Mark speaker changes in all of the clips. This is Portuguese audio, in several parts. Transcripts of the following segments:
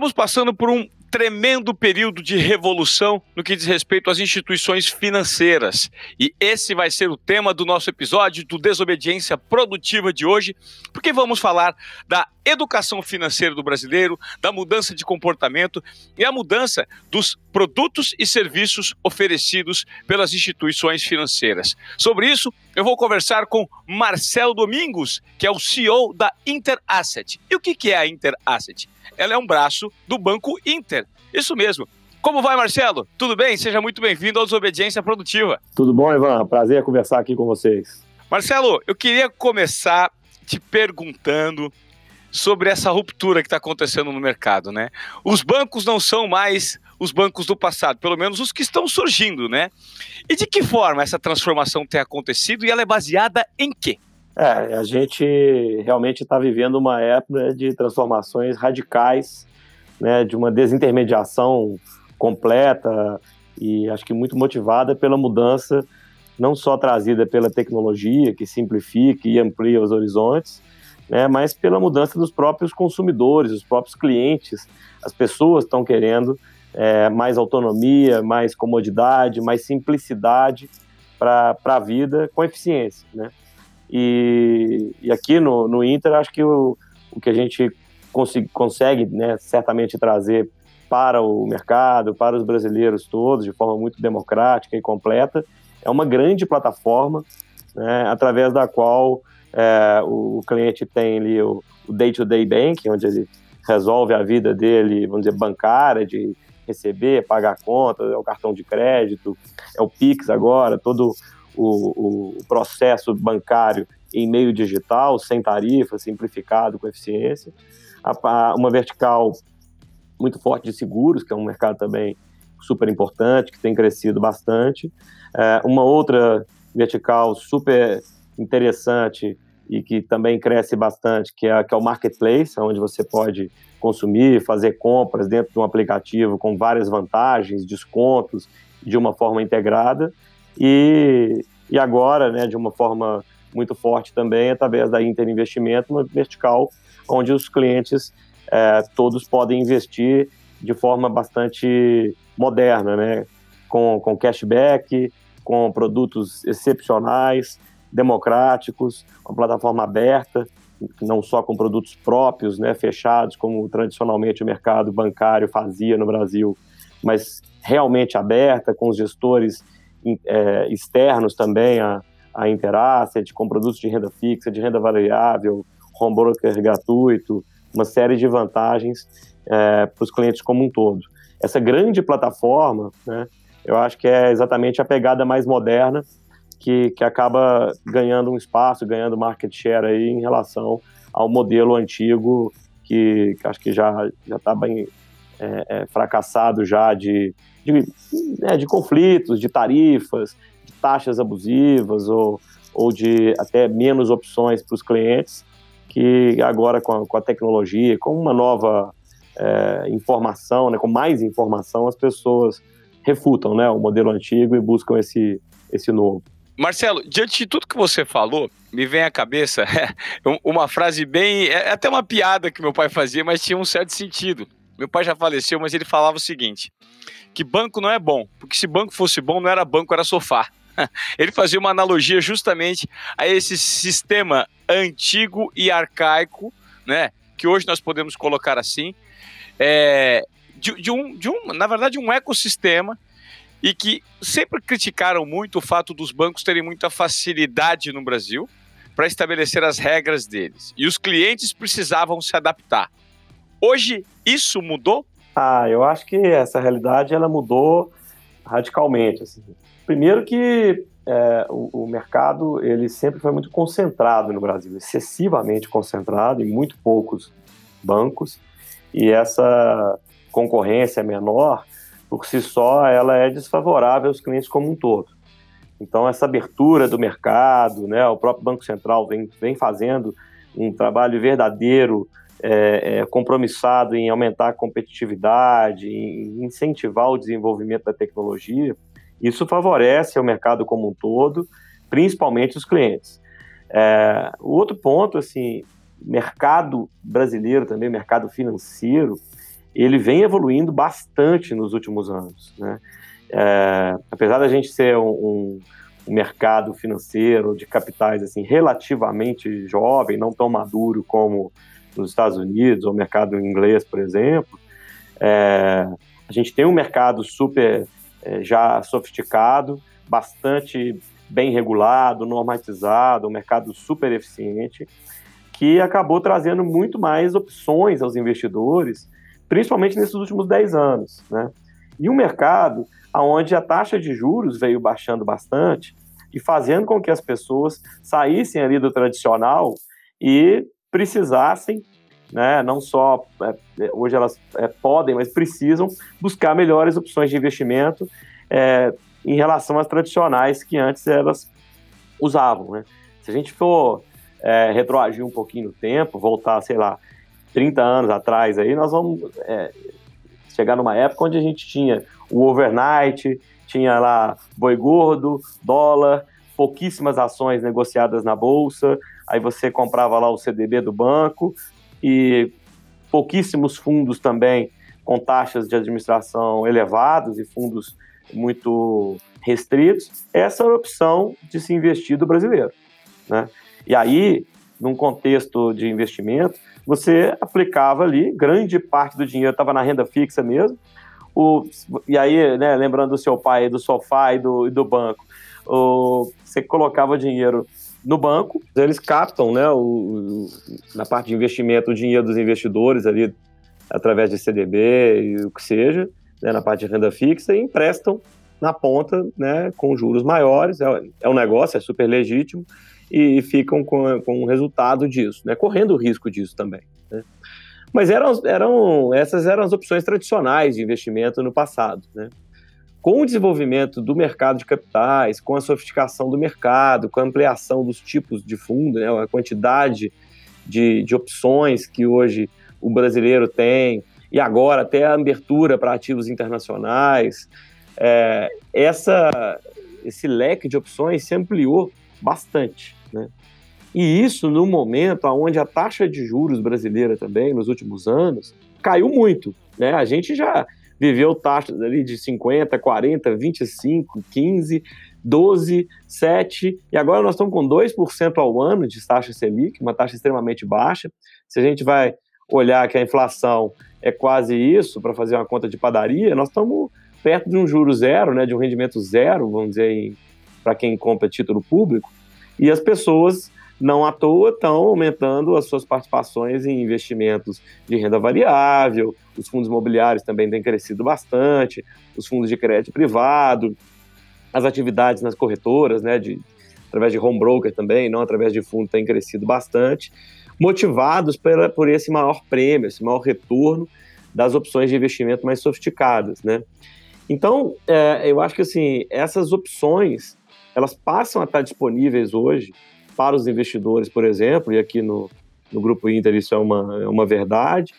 Speaker 1: Estamos passando por um tremendo período de revolução no que diz respeito às instituições financeiras. E esse vai ser o tema do nosso episódio do Desobediência Produtiva de hoje, porque vamos falar da educação financeira do brasileiro, da mudança de comportamento e a mudança dos produtos e serviços oferecidos pelas instituições financeiras. Sobre isso, eu vou conversar com Marcelo Domingos, que é o CEO da Interasset. E o que é a Interasset? Ela é um braço do Banco Inter. Isso mesmo. Como vai, Marcelo? Tudo bem? Seja muito bem-vindo ao Desobediência Produtiva.
Speaker 2: Tudo bom, Ivan? Prazer conversar aqui com vocês.
Speaker 1: Marcelo, eu queria começar te perguntando sobre essa ruptura que está acontecendo no mercado, né? Os bancos não são mais os bancos do passado, pelo menos os que estão surgindo, né? E de que forma essa transformação tem acontecido e ela é baseada em quê?
Speaker 2: É, a gente realmente está vivendo uma época de transformações radicais, né, de uma desintermediação completa e acho que muito motivada pela mudança não só trazida pela tecnologia que simplifica e amplia os horizontes, né, mas pela mudança dos próprios consumidores, os próprios clientes. As pessoas estão querendo é, mais autonomia, mais comodidade, mais simplicidade para a vida com eficiência. Né? E, e aqui no, no Inter, acho que o, o que a gente consegue, consegue né, certamente trazer para o mercado, para os brasileiros todos, de forma muito democrática e completa, é uma grande plataforma né, através da qual é, o cliente tem ali o, day-to-day banking, onde ele resolve a vida dele, vamos dizer, bancária, de receber, pagar conta, é o cartão de crédito, é o Pix agora, todo o, o processo bancário em meio digital, sem tarifa, simplificado, com eficiência. A, uma vertical muito forte de seguros, que é um mercado também super importante, que tem crescido bastante. É, uma outra vertical super interessante e que também cresce bastante, que é, que é o marketplace, onde você pode consumir, fazer compras dentro de um aplicativo com várias vantagens, descontos, de uma forma integrada. E, e agora, né, de uma forma muito forte também, através da Inter Investimento, uma vertical onde os clientes é, todos podem investir de forma bastante moderna, né, com, com cashback, com produtos excepcionais, democráticos, uma plataforma aberta, não só com produtos próprios, né, fechados, como tradicionalmente o mercado bancário fazia no Brasil, mas realmente aberta, com os gestores é, externos também a, a Interasset, com produtos de renda fixa, de renda variável, home broker gratuito, uma série de vantagens é, para os clientes como um todo. Essa grande plataforma, né, eu acho que é exatamente a pegada mais moderna que, que acaba ganhando um espaço, ganhando market share aí em relação ao modelo antigo que, que acho que já está bem é, é, fracassado já de, de, né, de conflitos, de tarifas, de taxas abusivas ou, ou de até menos opções para os clientes, que agora com a, com a, tecnologia, com uma nova é, informação, né, com mais informação, as pessoas refutam né, o modelo antigo e buscam esse, esse novo.
Speaker 1: Marcelo, diante de tudo que você falou, me vem à cabeça uma frase bem. É até uma piada que meu pai fazia, mas tinha um certo sentido. Meu pai já faleceu, mas ele falava o seguinte: que banco não é bom, porque se banco fosse bom, não era banco, era sofá. Ele fazia uma analogia justamente a esse sistema antigo e arcaico, né? Que hoje nós podemos colocar assim, é, de, de, um, de um, na verdade, um ecossistema e que sempre criticaram muito o fato dos bancos terem muita facilidade no Brasil para estabelecer as regras deles. E os clientes precisavam se adaptar. Hoje isso mudou?
Speaker 2: Ah, eu acho que essa realidade ela mudou radicalmente. Assim. Primeiro que é, o, o, mercado ele sempre foi muito concentrado no Brasil, excessivamente concentrado em muito poucos bancos e essa concorrência menor por si só ela é desfavorável aos clientes como um todo. Então essa abertura do mercado, né, o próprio Banco Central vem, vem fazendo um trabalho verdadeiro é, é, compromissado em aumentar a competitividade, em incentivar o desenvolvimento da tecnologia, isso favorece o mercado como um todo, principalmente os clientes. É, o outro ponto, assim, mercado brasileiro também, mercado financeiro, ele vem evoluindo bastante nos últimos anos. Né? É, apesar da gente ser um, um, um, mercado financeiro de capitais assim relativamente jovem, não tão maduro como nos Estados Unidos ou mercado inglês, por exemplo, é, a gente tem um mercado super é, já sofisticado, bastante bem regulado, normatizado, um mercado super eficiente, que acabou trazendo muito mais opções aos investidores, principalmente nesses últimos 10 anos. Né? E um mercado onde a taxa de juros veio baixando bastante e fazendo com que as pessoas saíssem ali do tradicional e precisassem, né, não só é, hoje elas é, podem, mas precisam buscar melhores opções de investimento é, em relação às tradicionais que antes elas usavam. Né? Se a gente for é, retroagir um pouquinho no tempo, voltar, sei lá, 30 anos atrás, aí nós vamos é, chegar numa época onde a gente tinha o overnight, tinha lá boi gordo, dólar, pouquíssimas ações negociadas na bolsa, aí você comprava lá o CDB do banco e pouquíssimos fundos também com taxas de administração elevadas e fundos muito restritos, essa era a opção de se investir do brasileiro. Né? E aí, num contexto de investimento, você aplicava ali, grande parte do dinheiro estava na renda fixa mesmo, o, e aí, né, lembrando do seu pai, do sofá e do, e do banco, o, você colocava dinheiro no banco, eles captam, né, o, na parte de investimento, o dinheiro dos investidores ali, através de CDB e o que seja, né, na parte de renda fixa e emprestam na ponta, né, com juros maiores. É, é um negócio, é super legítimo e, ficam com, com o resultado disso, né, correndo o risco disso também. Né. Mas eram, eram, essas eram as opções tradicionais de investimento no passado. Né. Com o desenvolvimento do mercado de capitais, com a sofisticação do mercado, com a ampliação dos tipos de fundo, né, a quantidade de, de opções que hoje o brasileiro tem, e agora até a abertura para ativos internacionais. É, essa, esse leque de opções se ampliou bastante. Né? E isso no momento onde a taxa de juros brasileira também, nos últimos anos, caiu muito. Né? A gente já viveu taxas ali de 50, 40, 25, 15, 12, 7, e agora nós estamos com 2% ao ano de taxa Selic, uma taxa extremamente baixa. Se a gente vai olhar que a inflação é quase isso, para fazer uma conta de padaria, nós estamos perto de um juro zero, né, de um rendimento zero, vamos dizer, para quem compra título público, e as pessoas, não à toa, estão aumentando as suas participações em investimentos de renda variável, os fundos imobiliários também têm crescido bastante, os fundos de crédito privado, as atividades nas corretoras, né, de, através de home broker também, não através de fundo, têm crescido bastante motivados por, por esse maior prêmio, esse maior retorno das opções de investimento mais sofisticadas, né? Então, é, eu acho que assim essas opções elas passam a estar disponíveis hoje para os investidores, por exemplo, e aqui no, no Grupo Inter isso é uma, é uma verdade,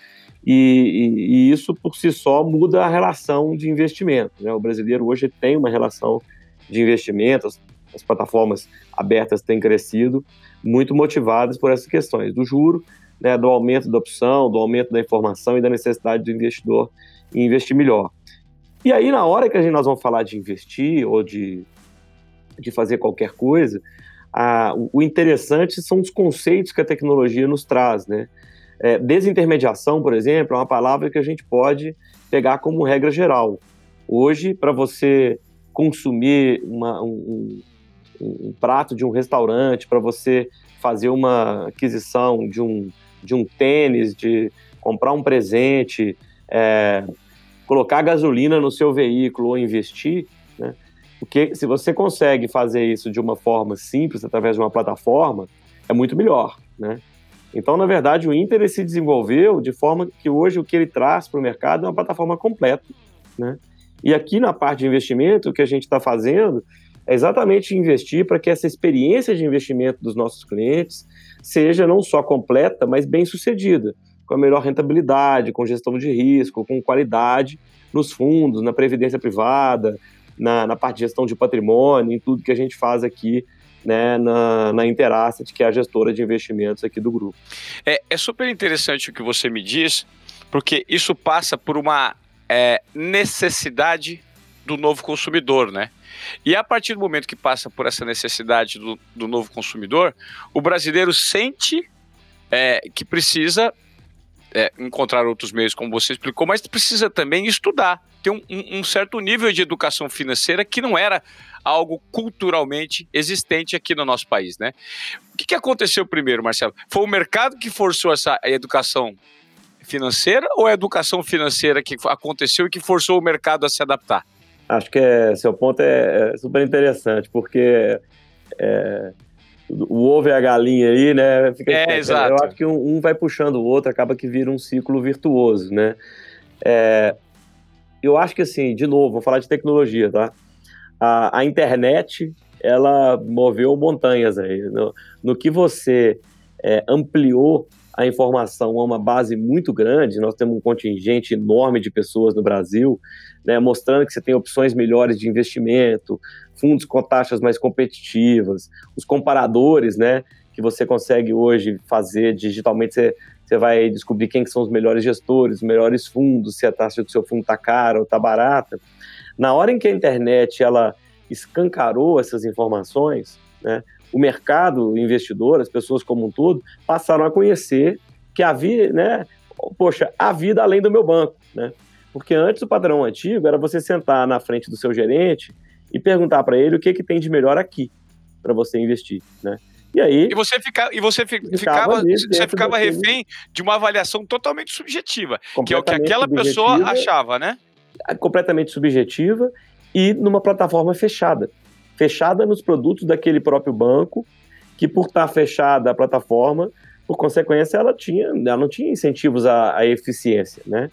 Speaker 2: e, e, e, isso por si só muda a relação de investimento. Né? O brasileiro hoje tem uma relação de investimento, as, as plataformas abertas têm crescido, muito motivadas por essas questões do juro, né, do aumento da opção, do aumento da informação e da necessidade do investidor em investir melhor. E aí, na hora que a gente, nós vamos falar de investir ou de, de fazer qualquer coisa, a, o interessante são os conceitos que a tecnologia nos traz, né? É, desintermediação, por exemplo, é uma palavra que a gente pode pegar como regra geral. Hoje, para você consumir uma, um, um prato de um restaurante, para você fazer uma aquisição de um, de um tênis, de comprar um presente, é, colocar gasolina no seu veículo ou investir, né? Porque se você consegue fazer isso de uma forma simples, através de uma plataforma, é muito melhor, né? Então, na verdade, o Inter se desenvolveu de forma que hoje o que ele traz para o mercado é uma plataforma completa, né? E aqui na parte de investimento, o que a gente está fazendo é exatamente investir para que essa experiência de investimento dos nossos clientes seja não só completa, mas bem sucedida, com a melhor rentabilidade, com gestão de risco, com qualidade nos fundos, na previdência privada, na, na parte de gestão de patrimônio, em tudo que a gente faz aqui né, na, na Interasset, que é a gestora de investimentos aqui do grupo.
Speaker 1: É, é super interessante o que você me diz, porque isso passa por uma é, necessidade do novo consumidor, né? E a partir do momento que passa por essa necessidade do, do novo consumidor, o brasileiro sente é, que precisa é, encontrar outros meios, como você explicou, mas precisa também estudar, ter um, um, certo nível de educação financeira que não era algo culturalmente existente aqui no nosso país, né? O que, que aconteceu primeiro, Marcelo? Foi o mercado que forçou essa educação financeira ou a educação financeira que aconteceu e que forçou o mercado a se adaptar?
Speaker 2: Acho que é, seu ponto é, é super interessante, porque é, o ovo e a galinha aí, né?
Speaker 1: Fica é, exato.
Speaker 2: Eu acho que um, um, vai puxando o outro, acaba que vira um ciclo virtuoso, né? É, eu acho que assim, de novo, vou falar de tecnologia, tá? A, a internet, ela moveu montanhas aí. No, no que você é, ampliou a informação a uma base muito grande, nós temos um contingente enorme de pessoas no Brasil, né, mostrando que você tem opções melhores de investimento, fundos com taxas mais competitivas, os comparadores, né, que você consegue hoje fazer digitalmente, você, você vai descobrir quem são os melhores gestores, os melhores fundos, se a taxa do seu fundo está cara ou está barata. Na hora em que a internet ela escancarou essas informações, né, o mercado investidor, as pessoas como um todo, passaram a conhecer que havia, né, poxa, a vida além do meu banco, né? Porque antes o padrão antigo era você sentar na frente do seu gerente e perguntar para ele o que, que tem de melhor aqui para você investir, né?
Speaker 1: E aí. E você, fica, e você fi, ficava, você ficava refém de uma avaliação totalmente subjetiva, que é o que aquela pessoa achava, né?
Speaker 2: É completamente subjetiva e numa plataforma fechada fechada nos produtos daquele próprio banco, que por estar fechada a plataforma, por consequência, ela, tinha, ela não tinha incentivos à, à eficiência, né?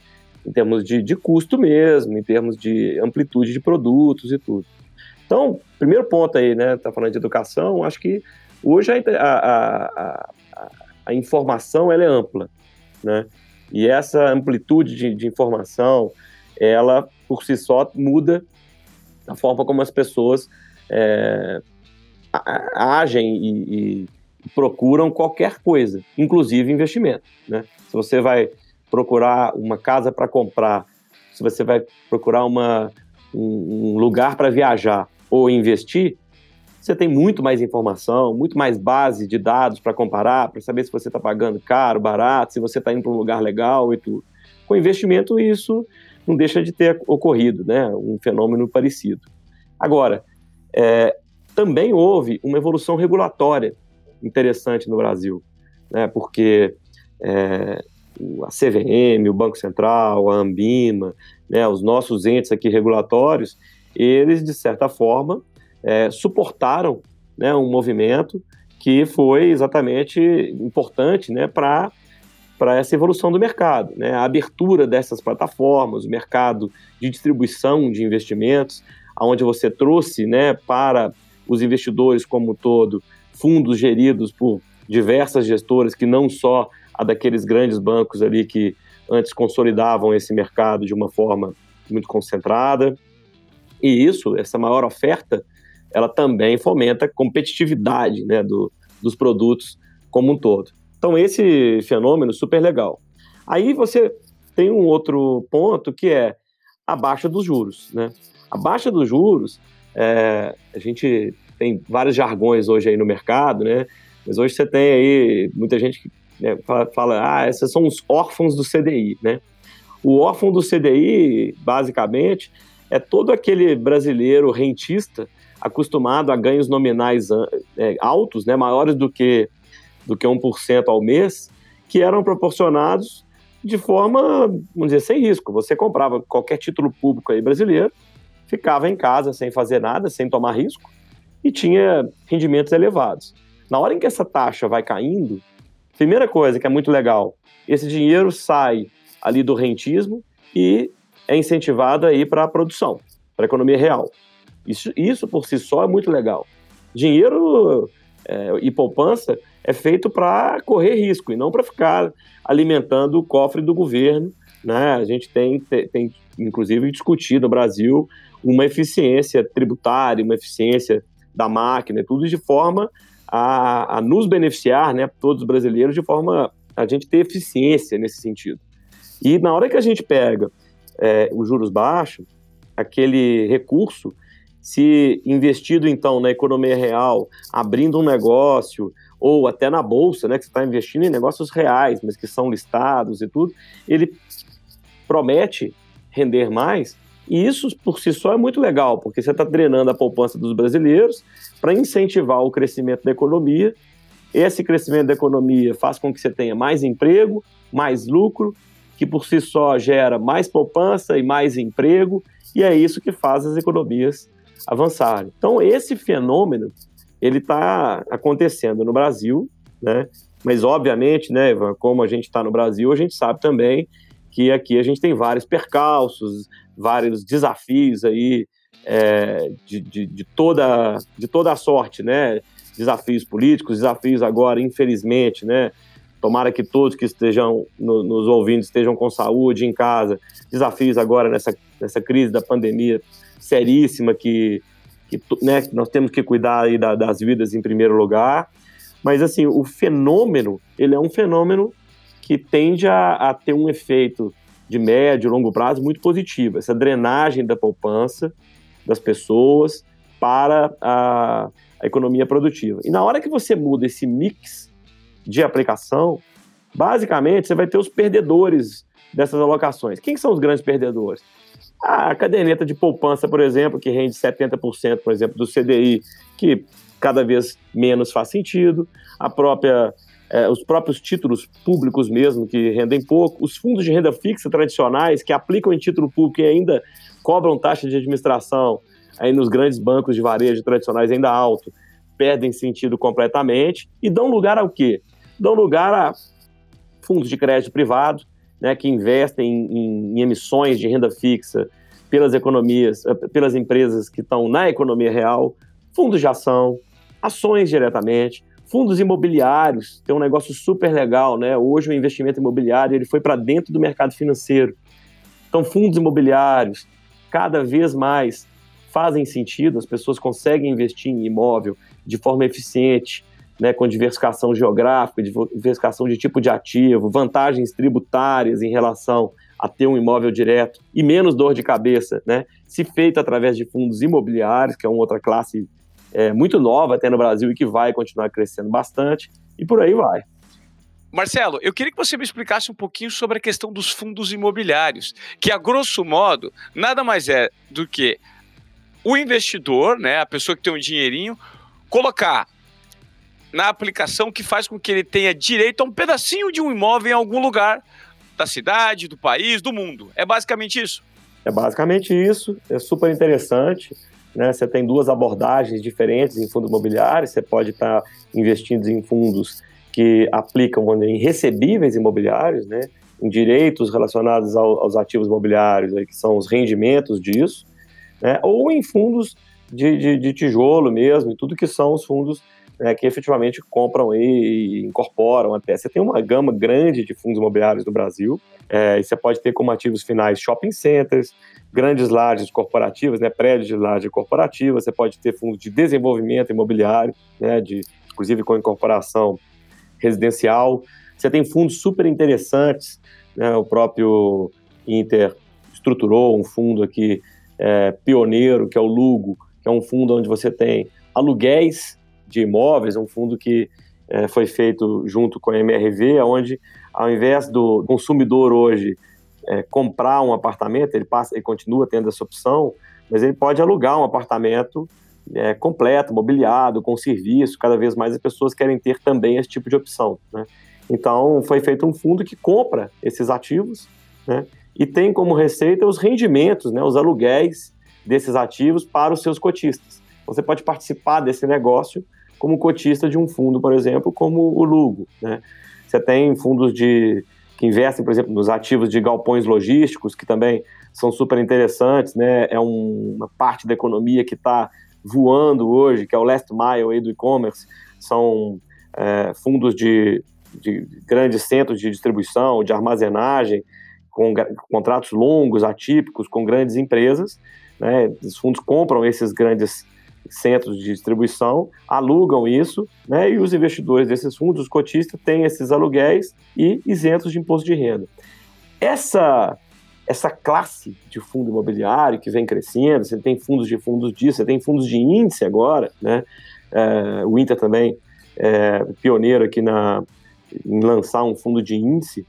Speaker 2: Em termos de, de custo mesmo, em termos de amplitude de produtos e tudo. Então, primeiro ponto aí, né? Tá falando de educação, acho que hoje a, a, a, a informação ela é ampla, né? E essa amplitude de, de informação, ela por si só muda a forma como as pessoas é, agem e, e, procuram qualquer coisa, inclusive investimento. Né? Se você vai procurar uma casa para comprar, se você vai procurar uma, um, um lugar para viajar ou investir, você tem muito mais informação, muito mais base de dados para comparar, para saber se você está pagando caro, barato, se você está indo para um lugar legal e tudo. Com investimento, isso não deixa de ter ocorrido, né? Um fenômeno parecido. Agora, é, também houve uma evolução regulatória interessante no Brasil, né, porque é, a CVM, o Banco Central, a Ambima, né, os nossos entes aqui regulatórios, eles, de certa forma, é, suportaram né, um movimento que foi exatamente importante né, para para essa evolução do mercado, né? a abertura dessas plataformas, o mercado de distribuição de investimentos, onde você trouxe né, para os investidores como um todo fundos geridos por diversas gestoras que não só a daqueles grandes bancos ali que antes consolidavam esse mercado de uma forma muito concentrada. E isso, essa maior oferta, ela também fomenta a competitividade né, do, dos produtos como um todo. Então, esse fenômeno super legal. Aí você tem um outro ponto que é a baixa dos juros. Né? A baixa dos juros, é, a gente tem vários jargões hoje aí no mercado, né? Mas hoje você tem aí muita gente que né, fala, ah, esses são os órfãos do CDI, né? O órfão do CDI, basicamente, é todo aquele brasileiro rentista acostumado a ganhos nominais é, altos, né, maiores do que, do que 1% ao mês, que eram proporcionados de forma, vamos dizer, sem risco. Você comprava qualquer título público aí brasileiro, ficava em casa sem fazer nada, sem tomar risco, e tinha rendimentos elevados. Na hora em que essa taxa vai caindo, primeira coisa que é muito legal, esse dinheiro sai ali do rentismo e é incentivado aí para a produção, para a economia real. Isso, isso por si só é muito legal. Dinheiro é, e poupança é feito para correr risco e não para ficar alimentando o cofre do governo. Né? A gente tem, tem, inclusive, discutido no Brasil uma eficiência tributária, uma eficiência da máquina, tudo de forma a, a nos beneficiar, né, todos os brasileiros, de forma a gente ter eficiência nesse sentido. E na hora que a gente pega é, os juros baixos, aquele recurso, se investido então na economia real, abrindo um negócio, ou até na bolsa, né, que você está investindo em negócios reais, mas que são listados e tudo, ele promete render mais. E isso por si só é muito legal, porque você está drenando a poupança dos brasileiros para incentivar o crescimento da economia. Esse crescimento da economia faz com que você tenha mais emprego, mais lucro, que por si só gera mais poupança e mais emprego, e é isso que faz as economias avançarem. Então, esse fenômeno ele está acontecendo no Brasil, né? Mas obviamente, né, como a gente está no Brasil, a gente sabe também que aqui a gente tem vários percalços, vários desafios aí é, de, de, de, toda, de toda a sorte, né? Desafios políticos, desafios agora, infelizmente, né? Tomara que todos que estejam no, nos ouvindo estejam com saúde em casa. Desafios agora nessa, nessa crise da pandemia seríssima que que né, nós temos que cuidar aí da, das vidas em primeiro lugar. Mas, assim, o fenômeno, ele é um fenômeno que tende a, a ter um efeito de médio e longo prazo muito positivo. Essa drenagem da poupança das pessoas para a, a economia produtiva. E na hora que você muda esse mix de aplicação, basicamente você vai ter os perdedores dessas alocações. Quem são os grandes perdedores? A caderneta de poupança, por exemplo, que rende 70%, por exemplo, do CDI, que cada vez menos faz sentido, a própria, é, os próprios títulos públicos mesmo, que rendem pouco, os fundos de renda fixa tradicionais, que aplicam em título público e ainda cobram taxa de administração, aí nos grandes bancos de varejo tradicionais ainda alto, perdem sentido completamente. E dão lugar ao quê? Dão lugar a fundos de crédito privado, né, que investem em, em, emissões de renda fixa pelas economias, eh, pelas empresas que estão na economia real, fundos de ação, ações diretamente, fundos imobiliários, tem um negócio super legal, né? Hoje o investimento imobiliário ele foi para dentro do mercado financeiro. Então fundos imobiliários cada vez mais fazem sentido, as pessoas conseguem investir em imóvel de forma eficiente, né, com diversificação geográfica, diversificação de tipo de ativo, vantagens tributárias em relação a ter um imóvel direto e menos dor de cabeça, né, se feito através de fundos imobiliários, que é uma outra classe é, muito nova até no Brasil e que vai continuar crescendo bastante, e por aí vai.
Speaker 1: Marcelo, eu queria que você me explicasse um pouquinho sobre a questão dos fundos imobiliários, que a grosso modo nada mais é do que o investidor, né, a pessoa que tem um dinheirinho, colocar na aplicação que faz com que ele tenha direito a um pedacinho de um imóvel em algum lugar da cidade, do país, do mundo. É basicamente isso?
Speaker 2: É basicamente isso. É super interessante. Né? Você tem duas abordagens diferentes em fundos imobiliários. Você pode estar investindo em fundos que aplicam em recebíveis imobiliários, né? em direitos relacionados ao, aos ativos imobiliários, aí, que são os rendimentos disso, né? ou em fundos de, de, de tijolo mesmo, e tudo que são os fundos né, que efetivamente compram e incorporam até. Você tem uma gama grande de fundos imobiliários no Brasil, é, e você pode ter como ativos finais shopping centers, grandes lajes corporativas, né, prédios de laje corporativa, você pode ter fundos de desenvolvimento imobiliário, né, de, inclusive com incorporação residencial. Você tem fundos super interessantes, né, o próprio Inter estruturou um fundo aqui é, pioneiro, que é o Lugo, que é um fundo onde você tem aluguéis de imóveis, um fundo que é, foi feito junto com a MRV, onde ao invés do consumidor hoje é, comprar um apartamento, ele passa, ele continua tendo essa opção, mas ele pode alugar um apartamento é, completo, mobiliado, com serviço. Cada vez mais as pessoas querem ter também esse tipo de opção. Né? Então, foi feito um fundo que compra esses ativos né? e tem como receita os rendimentos, né? os aluguéis desses ativos para os seus cotistas. Você pode participar desse negócio como cotista de um fundo, por exemplo, como o Lugo. Né? Você tem fundos de que investem, por exemplo, nos ativos de galpões logísticos, que também são super interessantes, né? É um, uma parte da economia que está voando hoje, que é o last mile aí do e-commerce. São é, fundos de, de grandes centros de distribuição, de armazenagem, com contratos longos, atípicos, com grandes empresas. Né? Os fundos compram esses grandes centros de distribuição alugam isso, né, e os investidores desses fundos, os cotistas, têm esses aluguéis e isentos de imposto de renda. essa essa classe de fundo imobiliário que vem crescendo, você tem fundos de fundos disso, você tem fundos de índice agora, né? É, o Inter também é pioneiro aqui na, em lançar um fundo de índice.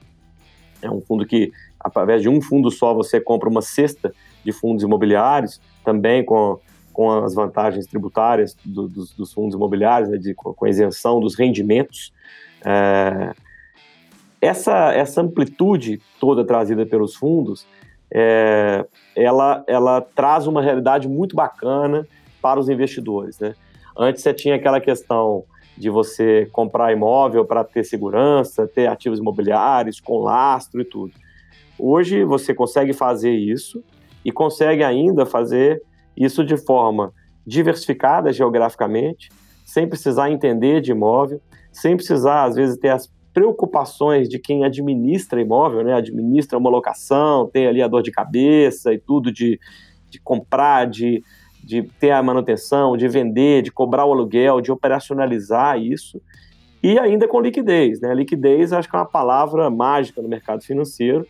Speaker 2: É um fundo que, através de um fundo só, você compra uma cesta de fundos imobiliários, também com, com as vantagens tributárias do, dos, dos, fundos imobiliários, né, de, com a isenção dos rendimentos. É, essa, essa amplitude toda trazida pelos fundos, é, ela, ela traz uma realidade muito bacana para os investidores. Né? Antes você tinha aquela questão de você comprar imóvel para ter segurança, ter ativos imobiliários com lastro e tudo. Hoje você consegue fazer isso e consegue ainda fazer isso de forma diversificada geograficamente, sem precisar entender de imóvel, sem precisar, às vezes, ter as preocupações de quem administra imóvel, né? Administra uma locação, tem ali a dor de cabeça e tudo de, de comprar, de, de ter a manutenção, de vender, de cobrar o aluguel, de operacionalizar isso. E ainda com liquidez, né? Liquidez acho que é uma palavra mágica no mercado financeiro.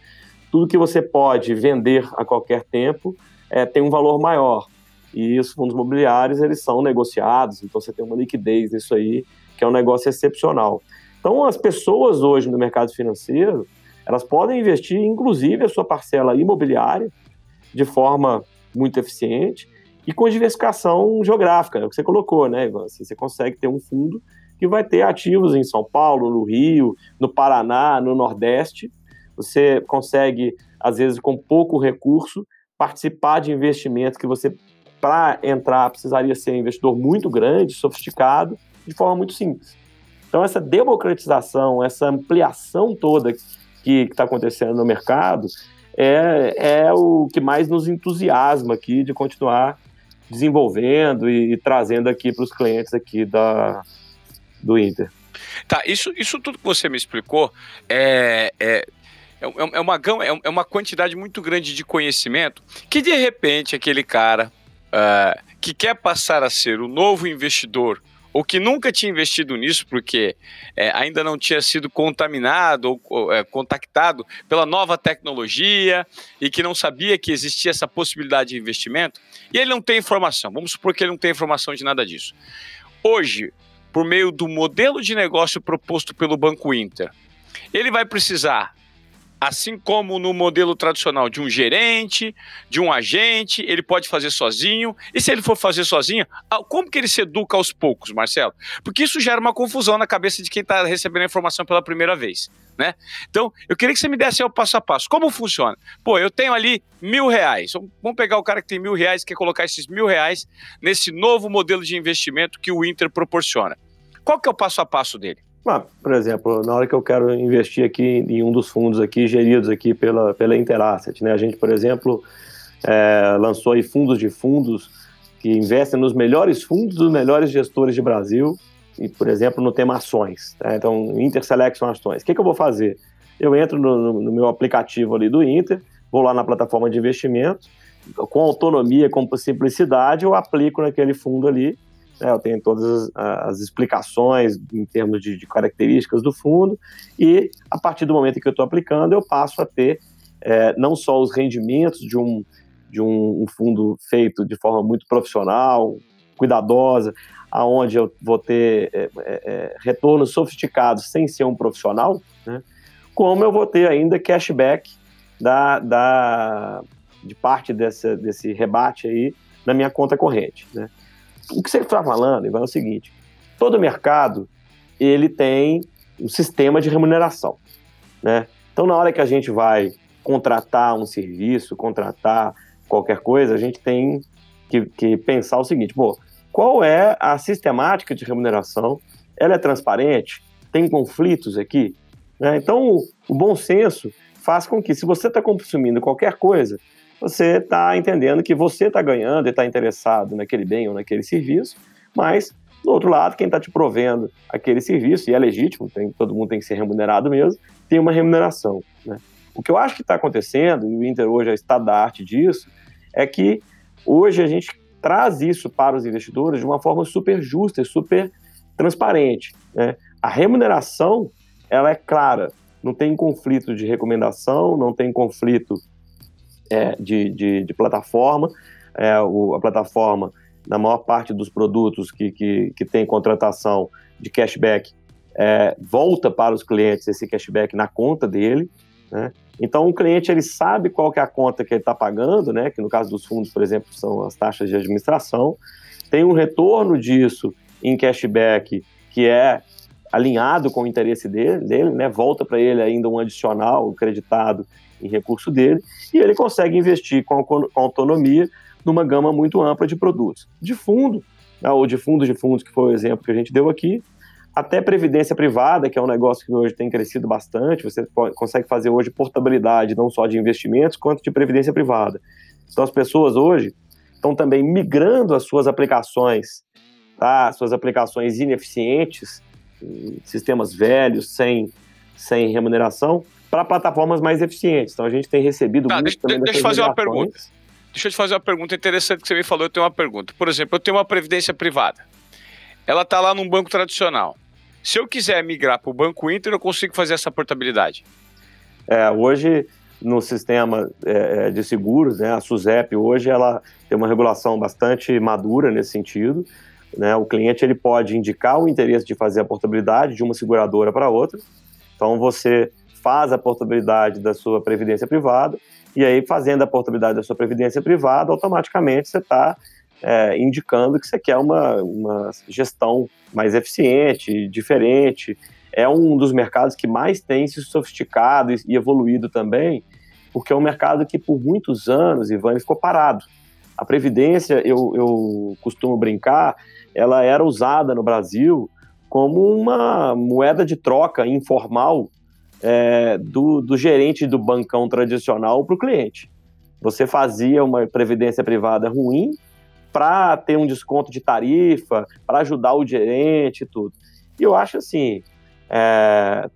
Speaker 2: Tudo que você pode vender a qualquer tempo é, tem um valor maior. E os fundos imobiliários, eles são negociados, então você tem uma liquidez nisso aí, que é um negócio excepcional. Então, as pessoas hoje no mercado financeiro, elas podem investir, inclusive, a sua parcela imobiliária de forma muito eficiente e com diversificação geográfica, é o que você colocou, né, Ivan? Assim, você consegue ter um fundo que vai ter ativos em São Paulo, no Rio, no Paraná, no Nordeste. Você consegue, às vezes, com pouco recurso, participar de investimentos que você, para entrar, precisaria ser um investidor muito grande, sofisticado, de forma muito simples. Então, essa democratização, essa ampliação toda que está acontecendo no mercado é, é o que mais nos entusiasma aqui de continuar desenvolvendo e, e trazendo aqui para os clientes aqui da, do Inter.
Speaker 1: Tá, isso, isso tudo que você me explicou é, é, é, é uma, é, é uma quantidade muito grande de conhecimento que, de repente, aquele cara uh, que quer passar a ser o novo investidor ou que nunca tinha investido nisso porque é, ainda não tinha sido contaminado ou, ou é, contactado pela nova tecnologia e que não sabia que existia essa possibilidade de investimento, e ele não tem informação. Vamos supor que ele não tem informação de nada disso. Hoje, por meio do modelo de negócio proposto pelo Banco Inter, ele vai precisar Assim como no modelo tradicional de um gerente, de um agente, ele pode fazer sozinho. E se ele for fazer sozinho, como que ele se educa aos poucos, Marcelo? Porque isso gera uma confusão na cabeça de quem está recebendo a informação pela primeira vez. Né? Então, eu queria que você me desse o passo a passo. Como funciona? Pô, eu tenho ali mil reais. Vamos pegar o cara que tem mil reais e quer colocar esses mil reais nesse novo modelo de investimento que o Inter proporciona. Qual que é o passo a passo dele?
Speaker 2: Ah, por exemplo, na hora que eu quero investir aqui em um dos fundos aqui geridos aqui pela, pela Interasset, né? A gente, por exemplo, é, lançou aí fundos de fundos que investem nos melhores fundos dos melhores gestores de Brasil e, por exemplo, no tema ações. Tá? Então, Inter Selection Ações. O que, que eu vou fazer? Eu entro no, no, meu aplicativo ali do Inter, vou lá na plataforma de investimento, com autonomia, com simplicidade, eu aplico naquele fundo ali né, eu tenho todas as, as explicações em termos de, de, características do fundo, e a partir do momento que eu estou aplicando, eu passo a ter é, não só os rendimentos de um, de um, um, fundo feito de forma muito profissional, cuidadosa, aonde eu vou ter é, é, é retornos sofisticados sem ser um profissional, né, como eu vou ter ainda cashback da, da, de parte dessa, desse rebate aí na minha conta corrente. Né o que você está falando, Ivan, é o seguinte: todo mercado ele tem um sistema de remuneração, né? Então, na hora que a gente vai contratar um serviço, contratar qualquer coisa, a gente tem que, que pensar o seguinte: pô, qual é a sistemática de remuneração? Ela é transparente? Tem conflitos aqui? Né? Então, o bom senso faz com que, se você está consumindo qualquer coisa, você está entendendo que você está ganhando e está interessado naquele bem ou naquele serviço, mas, do outro lado, quem está te provendo aquele serviço, e é legítimo, tem, todo mundo tem que ser remunerado mesmo, tem uma remuneração. Né? O que eu acho que está acontecendo, e o Inter hoje é estado da arte disso, é que hoje a gente traz isso para os investidores de uma forma super justa e super transparente. Né? A remuneração ela é clara. não tem conflito de recomendação, não tem conflito é, de, de, de, plataforma. É, o, a plataforma, na maior parte dos produtos que, que, que tem contratação de cashback, é, volta para os clientes esse cashback na conta dele. Né? Então, o cliente ele sabe qual que é a conta que ele está pagando, né? que no caso dos fundos, por exemplo, são as taxas de administração. Tem um retorno disso em cashback que é alinhado com o interesse dele, dele né? volta para ele ainda um adicional creditado em recurso dele, e ele consegue investir com, autonomia numa gama muito ampla de produtos. De fundo, né? ou de fundos de fundos, que foi o exemplo que a gente deu aqui, até previdência privada, que é um negócio que hoje tem crescido bastante, você consegue fazer hoje portabilidade não só de investimentos, quanto de previdência privada. Então as pessoas hoje estão também migrando as suas aplicações, tá? suas aplicações ineficientes, sistemas velhos, sem, sem remuneração, para plataformas mais eficientes. Então a gente tem recebido
Speaker 1: tá, muito deixa, deixa eu fazer uma pergunta. Deixa eu te fazer uma pergunta interessante que você me falou. Eu tenho uma pergunta. Por exemplo, eu tenho uma previdência privada. Ela está lá num banco tradicional. Se eu quiser migrar para o Banco Inter, eu consigo fazer essa portabilidade?
Speaker 2: É, hoje, no sistema é, é, de seguros, né, a SUSEP hoje ela tem uma regulação bastante madura nesse sentido. Né, o cliente ele pode indicar o interesse de fazer a portabilidade de uma seguradora para outra. Então você faz a portabilidade da sua previdência privada e aí fazendo a portabilidade da sua previdência privada, automaticamente você está é, indicando que você quer uma, uma gestão mais eficiente, diferente. É um dos mercados que mais tem se sofisticado e evoluído também, porque é um mercado que por muitos anos, Ivan, ficou parado. A previdência, eu, eu costumo brincar, ela era usada no Brasil como uma moeda de troca informal é, do, do gerente do bancão tradicional para o cliente. Você fazia uma previdência privada ruim, para ter um desconto de tarifa, para ajudar o gerente e tudo. E eu acho assim, é,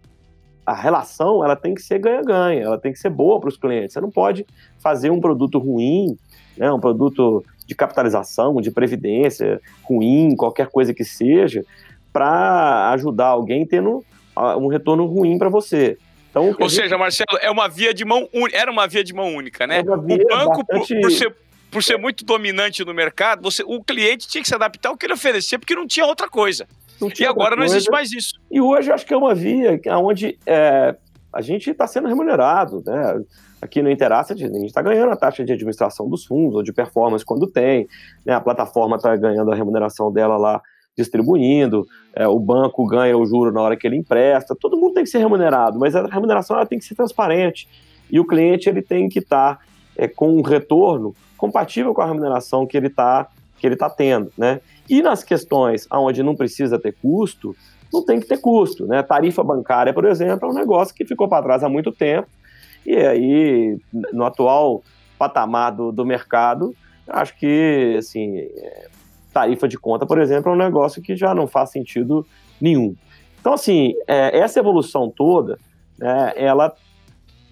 Speaker 2: a relação ela tem que ser ganha-ganha, ela tem que ser boa para os clientes. Você não pode fazer um produto ruim, né, um produto de capitalização, de previdência ruim, qualquer coisa que seja, para ajudar alguém tendo um retorno ruim para você.
Speaker 1: Então, Ou gente... seja, Marcelo, é uma via de mão era uma via de mão única, né? É o banco, bastante... por, por, ser, por ser muito dominante no mercado, você, o cliente tinha que se adaptar ao que ele oferecia, porque não tinha outra coisa. e agora não existe mais isso.
Speaker 2: E hoje eu acho que é uma via onde é, a gente está sendo remunerado, né? Aqui no Interaça, a gente está ganhando a taxa de administração dos fundos, ou de performance quando tem, né? a plataforma está ganhando a remuneração dela lá distribuindo, é, o banco ganha o juro na hora que ele empresta, todo mundo tem que ser remunerado, mas a remuneração ela tem que ser transparente, e o cliente ele tem que estar tá, é, com um retorno compatível com a remuneração que ele está que ele tá tendo, né? E nas questões onde não precisa ter custo, não tem que ter custo, né? Tarifa bancária, por exemplo, é um negócio que ficou para trás há muito tempo e aí no atual patamar do, do mercado, acho que assim tarifa de conta, por exemplo, é um negócio que já não faz sentido nenhum. Então, assim, é, essa evolução toda, né, ela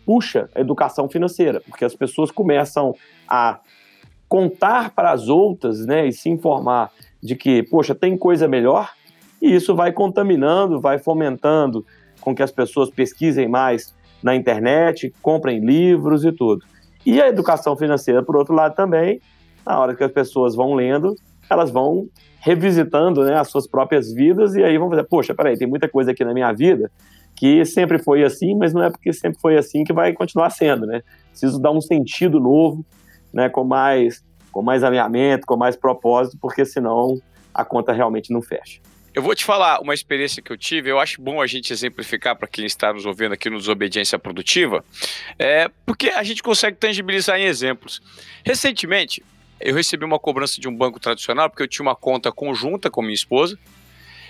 Speaker 2: puxa a educação financeira, porque as pessoas começam a contar para as outras, né, e se informar de que, poxa, tem coisa melhor, e isso vai contaminando, vai fomentando com que as pessoas pesquisem mais na internet, comprem livros e tudo. E a educação financeira, por outro lado, também, na hora que as pessoas vão lendo, elas vão revisitando né, as suas próprias vidas e aí vão fazer, poxa, peraí, tem muita coisa aqui na minha vida que sempre foi assim, mas não é porque sempre foi assim que vai continuar sendo, né? Preciso dar um sentido novo, né, com mais, com mais alinhamento, com mais propósito, porque senão a conta realmente não fecha.
Speaker 1: Eu vou te falar uma experiência que eu tive, eu acho bom a gente exemplificar para quem está nos ouvindo aqui no Desobediência Produtiva, é, porque a gente consegue tangibilizar em exemplos. Recentemente, eu recebi uma cobrança de um banco tradicional, porque eu tinha uma conta conjunta com minha esposa,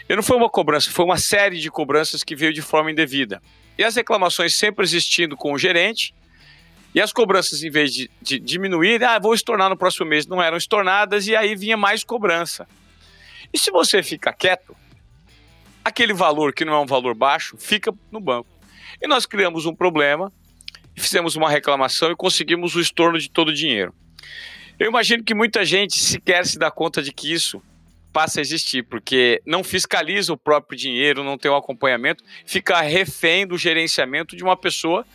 Speaker 1: e não foi uma cobrança, foi uma série de cobranças que veio de forma indevida. E as reclamações sempre existindo com o gerente, e as cobranças, em vez de, de diminuir, ah, vou estornar no próximo mês, não eram estornadas e aí vinha mais cobrança. E se você fica quieto, aquele valor que não é um valor baixo fica no banco. E nós criamos um problema, fizemos uma reclamação e conseguimos o estorno de todo o dinheiro. Eu imagino que muita gente sequer se dá conta de que isso passa a existir, porque não fiscaliza o próprio dinheiro, não tem o um acompanhamento, fica refém do gerenciamento de uma pessoa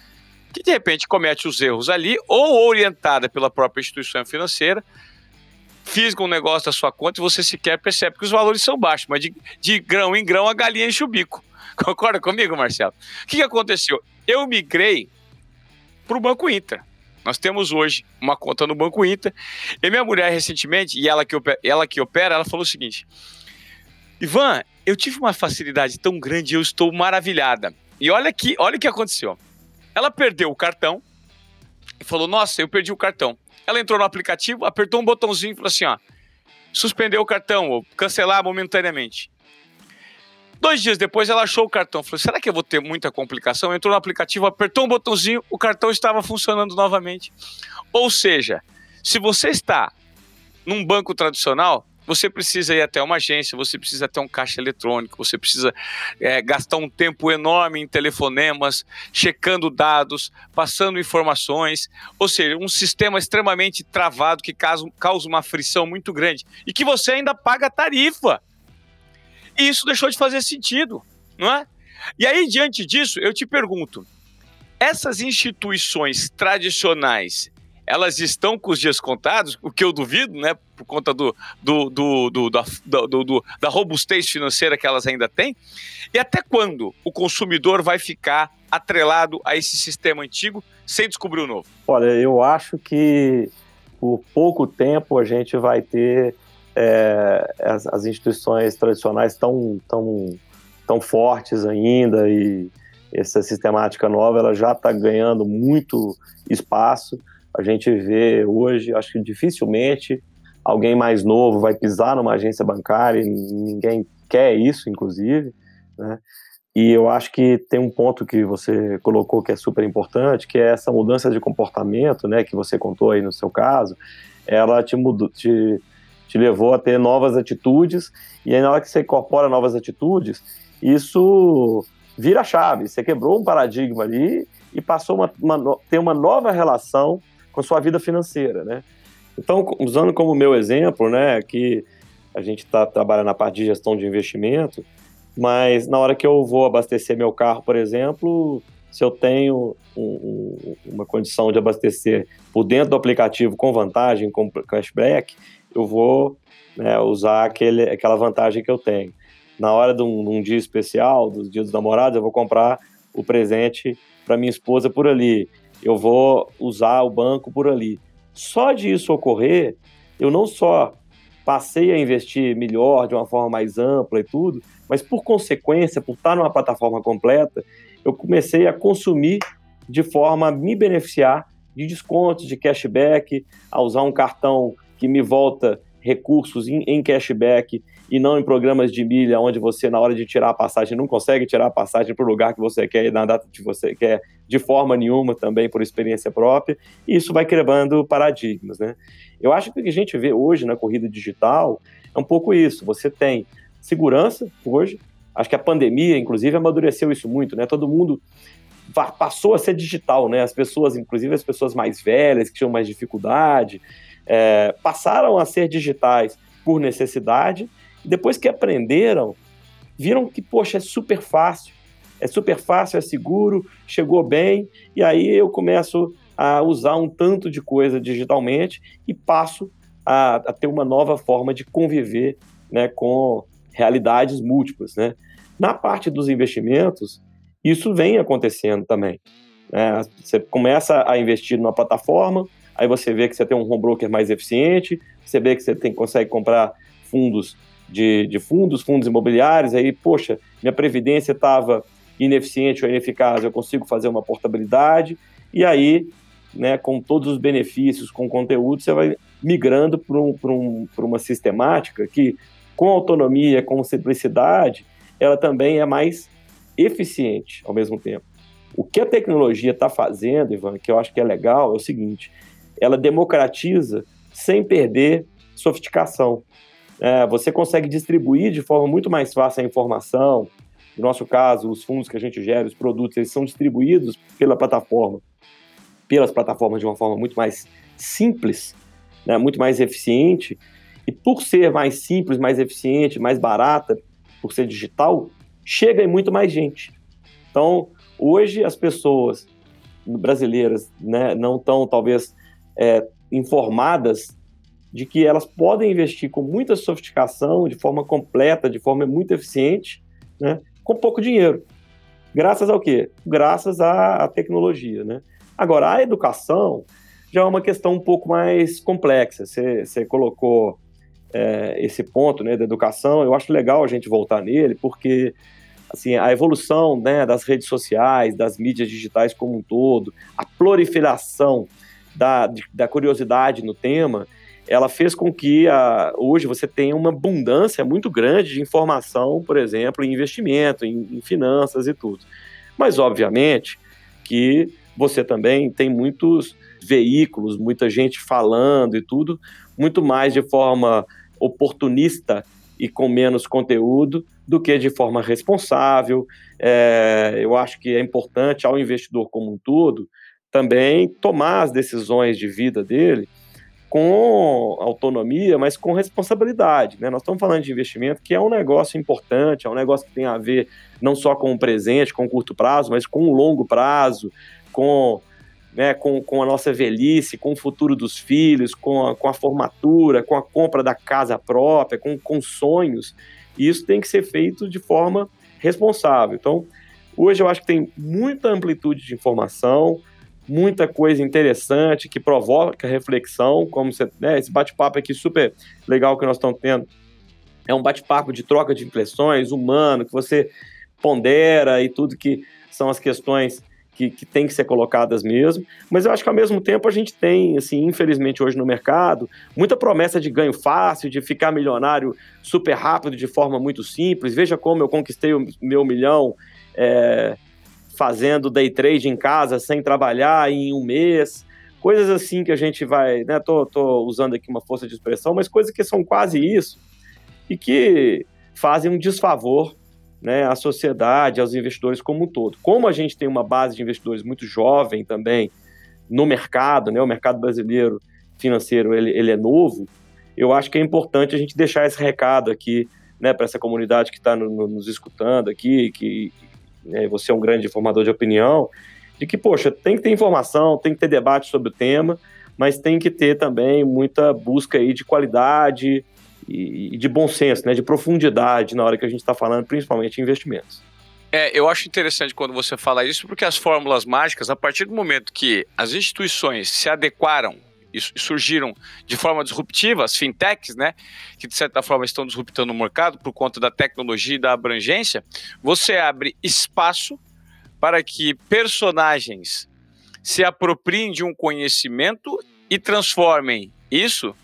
Speaker 1: que de repente comete os erros ali, ou orientada pela própria instituição financeira, fisga um negócio da sua conta e você sequer percebe que os valores são baixos, mas de, de grão em grão a galinha enche o bico. Concorda comigo, Marcelo? O que, que aconteceu? Eu migrei para o Banco Inter. Nós temos hoje uma conta no Banco Inter. E minha mulher, recentemente, e ela que opera, ela, que opera, ela falou o seguinte: Ivan, eu tive uma facilidade tão grande, eu estou maravilhada. E olha que, olha o que aconteceu. Ela perdeu o cartão e falou: Nossa, eu perdi o cartão. Ela entrou no aplicativo, apertou um botãozinho e falou assim: ó, suspendeu o cartão ou cancelar momentaneamente. Dois dias depois ela achou o cartão. Falou: será que eu vou ter muita complicação? Entrou no aplicativo, apertou um botãozinho, o cartão estava funcionando novamente. Ou seja, se você está num banco tradicional, você precisa ir até uma agência, você precisa ter um caixa eletrônico, você precisa é, gastar um tempo enorme em telefonemas, checando dados, passando informações, ou seja, um sistema extremamente travado que causa, causa uma frição muito grande e que você ainda paga tarifa. E isso deixou de fazer sentido, não é? E aí, diante disso, eu te pergunto: essas instituições tradicionais elas estão com os dias contados, o que eu duvido, né? Por conta do, do, do, do da, do, da robustez financeira que elas ainda têm. E até quando o consumidor vai ficar atrelado a esse sistema antigo sem descobrir o novo?
Speaker 2: Olha, eu acho que por pouco tempo a gente vai ter é, as, as, instituições tradicionais tão, tão, tão fortes ainda e essa sistemática nova ela já está ganhando muito espaço a gente vê hoje, acho que dificilmente alguém mais novo vai pisar numa agência bancária, ninguém quer isso, inclusive, né? E eu acho que tem um ponto que você colocou que é super importante, que é essa mudança de comportamento, né, que você contou aí no seu caso, ela te mudou, te, te levou a ter novas atitudes, e aí na hora que você incorpora novas atitudes, isso vira chave, você quebrou um paradigma ali e passou a ter uma nova relação com a sua vida financeira, né? Então, usando como meu exemplo, né, que a gente está trabalhando na parte de gestão de investimento, mas na hora que eu vou abastecer meu carro, por exemplo, se eu tenho um, um, uma condição de abastecer por dentro do aplicativo com vantagem, com cashback, eu vou né, usar aquele, aquela vantagem que eu tenho. Na hora de um, de um dia especial, dos dias dos namorados, eu vou comprar o presente para minha esposa por ali eu vou usar o banco por ali. Só de isso ocorrer, eu não só passei a investir melhor, de uma forma mais ampla e tudo, mas por consequência, por estar numa plataforma completa, eu comecei a consumir de forma a me beneficiar de descontos, de cashback, a usar um cartão que me volta recursos em, em cashback e não em programas de milha, onde você, na hora de tirar a passagem, não consegue tirar a passagem para o lugar que você quer e na data que você quer, de forma nenhuma, também por experiência própria, e isso vai quebrando paradigmas. Né? Eu acho que o que a gente vê hoje na corrida digital é um pouco isso. Você tem segurança hoje, acho que a pandemia, inclusive, amadureceu isso muito, né? Todo mundo passou a ser digital, né? As pessoas, inclusive as pessoas mais velhas, que tinham mais dificuldade, é, passaram a ser digitais por necessidade depois que aprenderam, viram que, poxa, é super fácil, é super fácil, é seguro, chegou bem, e aí eu começo a usar um tanto de coisa digitalmente e passo a, a ter uma nova forma de conviver né, com realidades múltiplas. Né? Na parte dos investimentos, isso vem acontecendo também. Né? Você começa a investir numa plataforma, aí você vê que você tem um home broker mais eficiente, você vê que você tem, consegue comprar fundos de, de fundos, fundos imobiliários, aí, poxa, minha previdência estava ineficiente ou ineficaz, eu consigo fazer uma portabilidade, e aí, né, com todos os benefícios, com conteúdo, você vai migrando para um, um, uma sistemática que, com autonomia, com simplicidade, ela também é mais eficiente ao mesmo tempo. O que a tecnologia está fazendo, Ivan, que eu acho que é legal, é o seguinte: ela democratiza sem perder sofisticação é, você consegue distribuir de forma muito mais fácil a informação. No nosso caso, os fundos que a gente gera, os produtos, eles são distribuídos pela plataforma, pelas plataformas de uma forma muito mais simples, né, muito mais eficiente. e por ser mais simples, mais eficiente, mais barata, por ser digital, chega em muito mais gente. Então, hoje as pessoas brasileiras né, não estão, talvez, é, informadas de que elas podem investir com muita sofisticação, de forma completa, de forma muito eficiente, né, com pouco dinheiro. Graças ao quê? Graças à, à tecnologia. Né? Agora, a educação já é uma questão um pouco mais complexa. Você colocou é, esse ponto né, da educação, eu acho legal a gente voltar nele, porque assim, a evolução né, das redes sociais, das mídias digitais como um todo, a proliferação da, da curiosidade no tema, ela fez com que a, hoje você tenha uma abundância muito grande de informação, por exemplo, em investimento, em, em finanças e tudo. Mas, obviamente, que você também tem muitos veículos, muita gente falando e tudo, muito mais de forma oportunista e com menos conteúdo do que de forma responsável. É, eu acho que é importante ao investidor como um todo também tomar as decisões de vida dele com autonomia, mas com responsabilidade. Né? Nós estamos falando de investimento que é um negócio importante, é um negócio que tem a ver não só com o presente, com o curto prazo, mas com o longo prazo, com né, com, com a nossa velhice, com o futuro dos filhos, com a, com a formatura, com a compra da casa própria, com, com sonhos. E isso tem que ser feito de forma responsável. Então, hoje eu acho que tem muita amplitude de informação, muita coisa interessante que provoca reflexão, como você, né, esse bate-papo aqui super legal que nós estamos tendo. É um bate-papo de troca de impressões, humano, que você pondera e tudo que são as questões que, que tem que ser colocadas mesmo, mas eu acho que ao mesmo tempo a gente tem, assim, infelizmente hoje no mercado, muita promessa de ganho fácil, de ficar milionário super rápido, de forma muito simples. Veja como eu conquistei o meu milhão é, fazendo day trade em casa, sem trabalhar em um mês. Coisas assim que a gente vai, né? Tô, tô usando aqui uma força de expressão, mas coisas que são quase isso e que fazem um desfavor né, à sociedade, aos investidores como um todo. Como a gente tem uma base de investidores muito jovem também no mercado, né, o mercado brasileiro financeiro ele, ele é novo, eu acho que é importante a gente deixar esse recado aqui né, para essa comunidade que está no, no, nos escutando aqui, que né, você é um grande formador de opinião, de que, poxa, tem que ter informação, tem que ter debate sobre o tema, mas tem que ter também muita busca aí de qualidade, e, de bom senso, né, de profundidade na hora que a gente está falando, principalmente em investimentos.
Speaker 1: É, eu acho interessante quando você fala isso, porque as fórmulas mágicas, a partir do momento que as instituições se adequaram e surgiram de forma disruptiva, as fintechs, né, que de certa forma estão disruptando o mercado por conta da tecnologia e da abrangência, você abre espaço para que personagens se apropriem de um conhecimento e transformem isso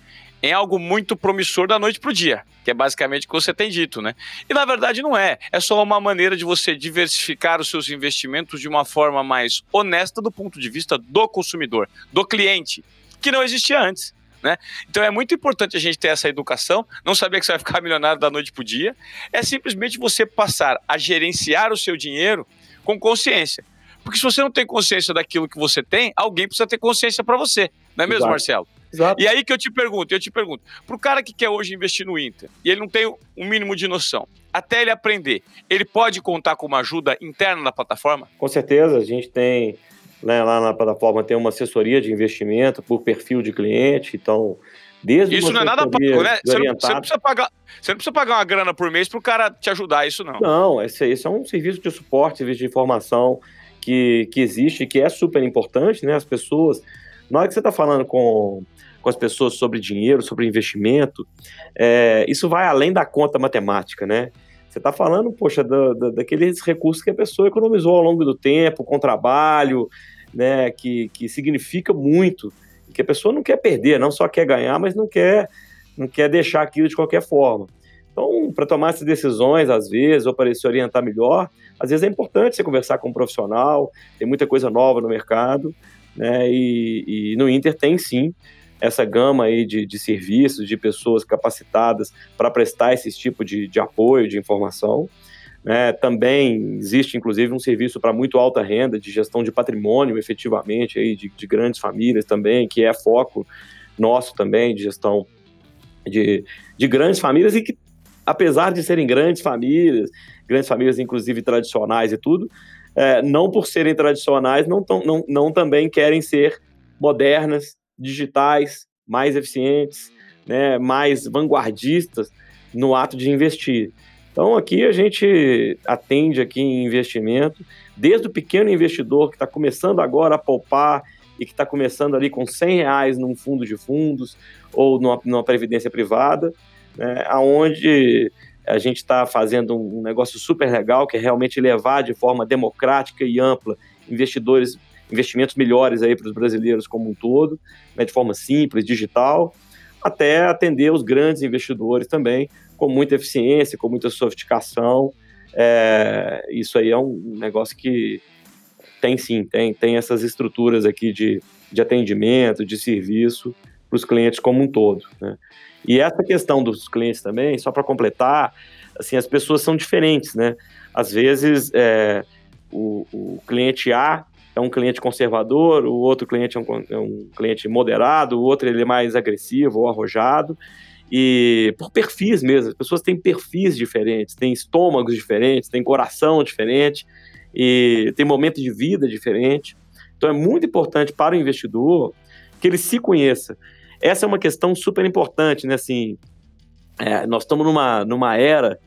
Speaker 1: em algo muito promissor da noite para o dia, que é basicamente o que você tem dito, né? E na verdade não é. É só uma maneira de você diversificar os seus investimentos de uma forma mais honesta do ponto de vista do consumidor, do cliente, que não existia antes. Né? Então é muito importante a gente ter essa educação, não saber que você vai ficar milionário da noite para o dia, é simplesmente você passar a gerenciar o seu dinheiro com consciência. Porque se você não tem consciência daquilo que você tem, alguém precisa ter consciência para você, não é mesmo, Exato. Marcelo? Exato. E aí que eu te pergunto, eu te pergunto, pro cara que quer hoje investir no Inter e ele não tem o um mínimo de noção, até ele aprender, ele pode contar com uma ajuda interna da plataforma?
Speaker 2: Com certeza, a gente tem né, lá na plataforma tem uma assessoria de investimento por perfil de cliente, então desde
Speaker 1: isso não é nada pago, né? Você não, você não, precisa pagar, você não precisa pagar uma grana por mês para o cara te ajudar, isso não.
Speaker 2: Não, esse, esse é um serviço de suporte, serviço de informação que, que existe, que é super importante, né? As pessoas, na hora que você está falando com com as pessoas sobre dinheiro, sobre investimento, é, isso vai além da conta matemática, né? Você está falando, poxa, da, da, daqueles recursos que a pessoa economizou ao longo do tempo, com trabalho, né, que, que significa muito, que a pessoa não quer perder, não só quer ganhar, mas não quer, não quer deixar aquilo de qualquer forma. Então, para tomar essas decisões, às vezes, ou para se orientar melhor, às vezes é importante você conversar com um profissional, tem muita coisa nova no mercado, né, e, e no Inter tem sim essa gama aí de, de serviços, de pessoas capacitadas para prestar esse tipo de, de apoio, de informação. É, também existe, inclusive, um serviço para muito alta renda de gestão de patrimônio, efetivamente, aí, de, de, grandes famílias também, que é foco nosso também, de gestão de, de grandes famílias e que, apesar de serem grandes famílias, grandes famílias inclusive tradicionais e tudo, é, não por serem tradicionais, não, tão, não, não também querem ser modernas, digitais, mais eficientes, né, mais vanguardistas no ato de investir. Então aqui a gente atende aqui em investimento, desde o pequeno investidor que está começando agora a poupar e que está começando ali com 100 reais num fundo de fundos ou numa, numa previdência privada, né, aonde a gente está fazendo um negócio super legal, que é realmente levar de forma democrática e ampla investidores, investimentos melhores aí para os brasileiros como um todo, né, de forma simples, digital, até atender os grandes investidores também, com muita eficiência, com muita sofisticação. É, isso aí é um negócio que tem sim, tem, tem essas estruturas aqui de, de atendimento, de serviço para os clientes como um todo. Né? E essa questão dos clientes também, só para completar, assim, as pessoas são diferentes, né? Às vezes, é, o, o, cliente A é um cliente conservador, o outro cliente é um, é um, cliente moderado, o outro ele é mais agressivo ou arrojado, e por perfis mesmo, as pessoas têm perfis diferentes, têm estômagos diferentes, têm coração diferente, e tem momento de vida diferente. Então é muito importante para o investidor que ele se conheça essa é uma questão super importante, né? Assim, é, nós estamos numa, numa era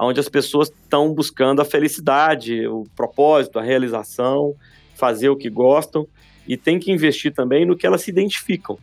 Speaker 2: onde as pessoas estão buscando a felicidade, o propósito, a realização, fazer o que gostam e tem que investir também no que elas se identificam.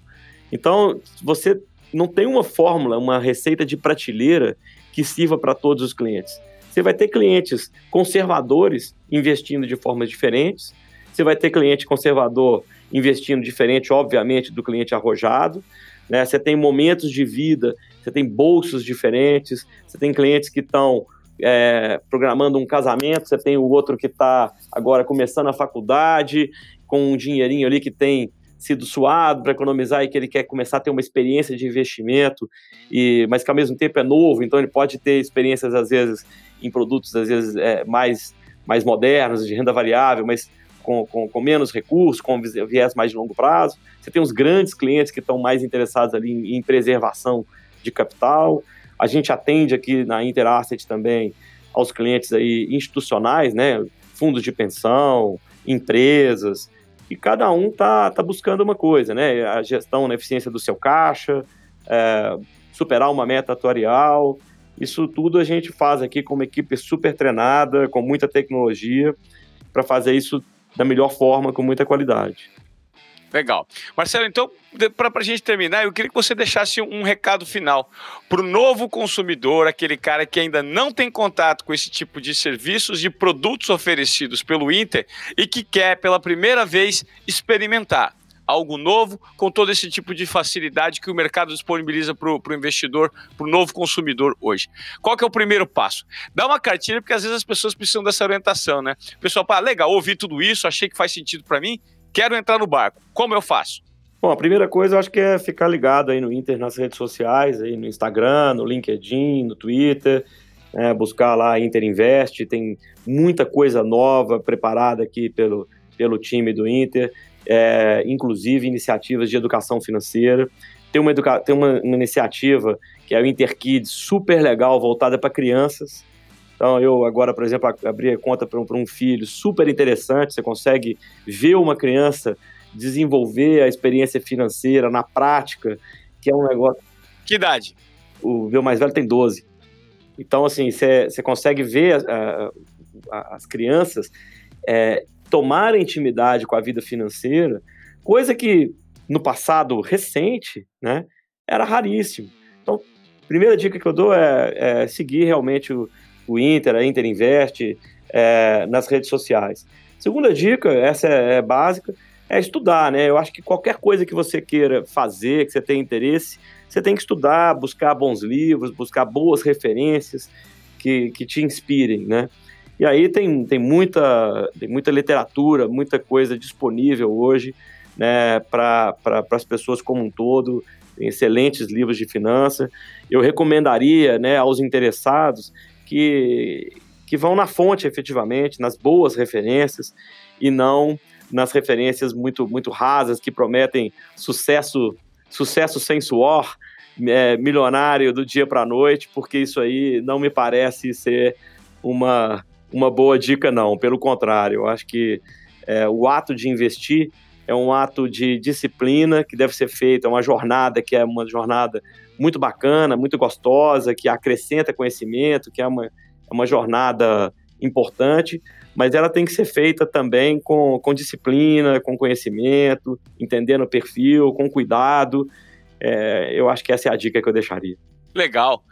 Speaker 2: Então, você não tem uma fórmula, uma receita de prateleira que sirva para todos os clientes. Você vai ter clientes conservadores investindo de formas diferentes, você vai ter cliente conservador investindo diferente, obviamente, do cliente arrojado. Né? Você tem momentos de vida, você tem bolsos diferentes, você tem clientes que estão é, programando um casamento, você tem o outro que está agora começando a faculdade, com um dinheirinho ali que tem sido suado para economizar e que ele quer começar a ter uma experiência de investimento, e, mas que ao mesmo tempo é novo, então ele pode ter experiências, às vezes, em produtos, às vezes, é, mais, mais modernos, de renda variável, mas com, com, com, menos recursos, com viés mais de longo prazo. Você tem os grandes clientes que estão mais interessados ali em, em preservação de capital. A gente atende aqui na Interasset também aos clientes aí institucionais, né? Fundos de pensão, empresas, e cada um tá, tá buscando uma coisa, né? A gestão na eficiência do seu caixa, é, superar uma meta atuarial. Isso tudo a gente faz aqui com uma equipe super treinada, com muita tecnologia, para fazer isso da melhor forma, com muita qualidade.
Speaker 1: Legal. Marcelo, então, para a gente terminar, eu queria que você deixasse um recado final para o novo consumidor, aquele cara que ainda não tem contato com esse tipo de serviços e produtos oferecidos pelo Inter e que quer, pela primeira vez, experimentar algo novo, com todo esse tipo de facilidade que o mercado disponibiliza para o investidor, para o novo consumidor hoje. Qual que é o primeiro passo? Dá uma cartilha, porque às vezes as pessoas precisam dessa orientação, né? O pessoal fala, legal, ouvi tudo isso, achei que faz sentido para mim, quero entrar no barco. Como eu faço?
Speaker 2: Bom, a primeira coisa eu acho que é ficar ligado aí no Inter nas redes sociais, aí no Instagram, no LinkedIn, no Twitter, é, buscar lá Inter Invest, tem muita coisa nova preparada aqui pelo, pelo time do Inter é, inclusive iniciativas de educação financeira. Tem uma, educa tem uma, uma iniciativa que é o Interkids, super legal, voltada para crianças. Então, eu agora, por exemplo, abri a conta para um, um, filho, super interessante. Você consegue ver uma criança desenvolver a experiência financeira na prática, que é um negócio.
Speaker 1: Que idade?
Speaker 2: O meu mais velho tem 12. Então, assim, você consegue ver a, a, as crianças é, tomar intimidade com a vida financeira, coisa que no passado recente, né, era raríssimo. Então, primeira dica que eu dou é, é seguir realmente o, o, Inter, a Inter Invest, é, nas redes sociais. Segunda dica, essa é, é, básica, é estudar, né? Eu acho que qualquer coisa que você queira fazer, que você tenha interesse, você tem que estudar, buscar bons livros, buscar boas referências que, que te inspirem, né? E aí tem, tem, muita, tem muita literatura, muita coisa disponível hoje né, para pra, as pessoas como um todo, excelentes livros de finança. Eu recomendaria né, aos interessados que, que vão na fonte efetivamente, nas boas referências e não nas referências muito, muito rasas que prometem sucesso, sucesso sem suor, é, milionário do dia para a noite, porque isso aí não me parece ser uma, uma boa dica, não. Pelo contrário, eu acho que é, o ato de investir é um ato de disciplina que deve ser feito, é uma jornada que é uma jornada muito bacana, muito gostosa, que acrescenta conhecimento, que é uma, é uma jornada importante, mas ela tem que ser feita também com, com disciplina, com conhecimento, entendendo o perfil, com cuidado. É, eu acho que essa é a dica que eu deixaria.
Speaker 1: Legal.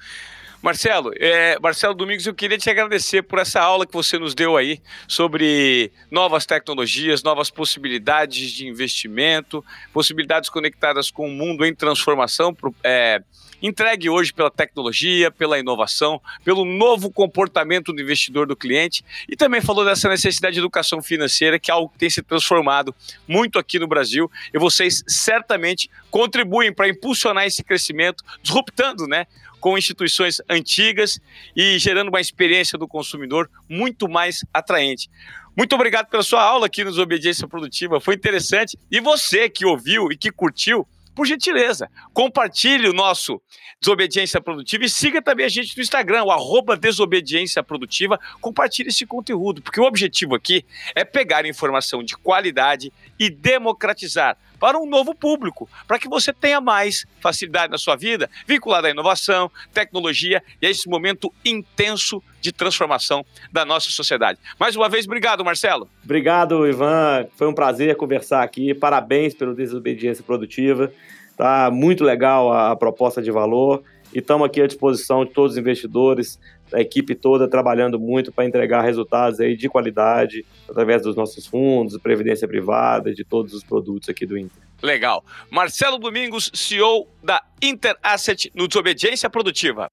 Speaker 1: Marcelo, é, Marcelo Domingos, eu queria te agradecer por essa aula que você nos deu aí sobre novas tecnologias, novas possibilidades de investimento, possibilidades conectadas com o mundo em transformação, é, entregue hoje pela tecnologia, pela inovação, pelo novo comportamento do investidor do cliente e também falou dessa necessidade de educação financeira, que é algo que tem se transformado muito aqui no Brasil e vocês certamente contribuem para impulsionar esse crescimento, disruptando, né? Com instituições antigas e gerando uma experiência do consumidor muito mais atraente. Muito obrigado pela sua aula aqui nos Obediência Produtiva, foi interessante. E você que ouviu e que curtiu, por gentileza, compartilhe o nosso Desobediência Produtiva e siga também a gente no Instagram, o Desobediência Produtiva. Compartilhe esse conteúdo, porque o objetivo aqui é pegar informação de qualidade e democratizar para um novo público, para que você tenha mais facilidade na sua vida, vinculada à inovação, tecnologia e a esse momento intenso de transformação da nossa sociedade. Mais uma vez, obrigado, Marcelo.
Speaker 2: Obrigado, Ivan. Foi um prazer conversar aqui. Parabéns pelo Desobediência Produtiva. Tá muito legal a proposta de valor e estamos aqui à disposição de todos os investidores, a equipe toda trabalhando muito para entregar resultados aí de qualidade através dos nossos fundos, previdência privada, de todos os produtos aqui do Inter.
Speaker 1: Legal. Marcelo Domingos, CEO da Inter Asset no Desobediência Produtiva.